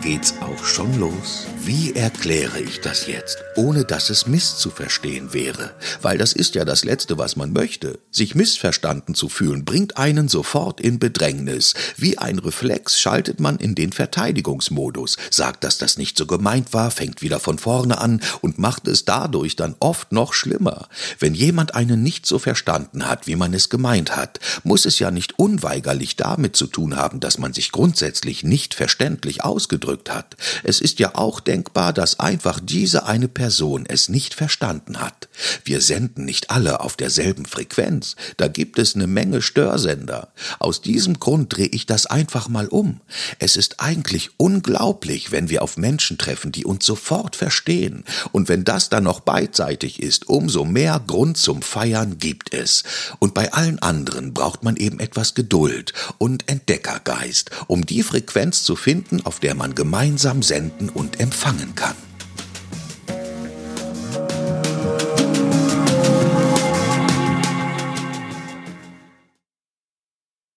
geht's auch schon los. Wie erkläre ich das jetzt, ohne dass es misszuverstehen wäre? Weil das ist ja das Letzte, was man möchte. Sich missverstanden zu fühlen, bringt einen sofort in Bedrängnis. Wie ein Reflex schaltet man in den Verteidigungsmodus, sagt, dass das nicht so gemeint war, fängt wieder von vorne an und macht es dadurch dann oft noch schlimmer. Wenn jemand einen nicht so verstanden hat, wie man es gemeint hat, muss es ja nicht unweigerlich damit zu tun haben, dass man sich grundsätzlich nicht verständlich ausgedrückt hat. Es ist ja auch denkbar, dass einfach diese eine Person es nicht verstanden hat. Wir senden nicht alle auf derselben Frequenz, da gibt es eine Menge Störsender. Aus diesem Grund drehe ich das einfach mal um. Es ist eigentlich unglaublich, wenn wir auf Menschen treffen, die uns sofort verstehen. Und wenn das dann noch beidseitig ist, umso mehr Grund zum Feiern gibt es. Und bei allen anderen braucht man eben etwas Geduld und Entdeckergeist, um die Frequenz zu finden, auf der man gemeinsam senden und empfangen kann.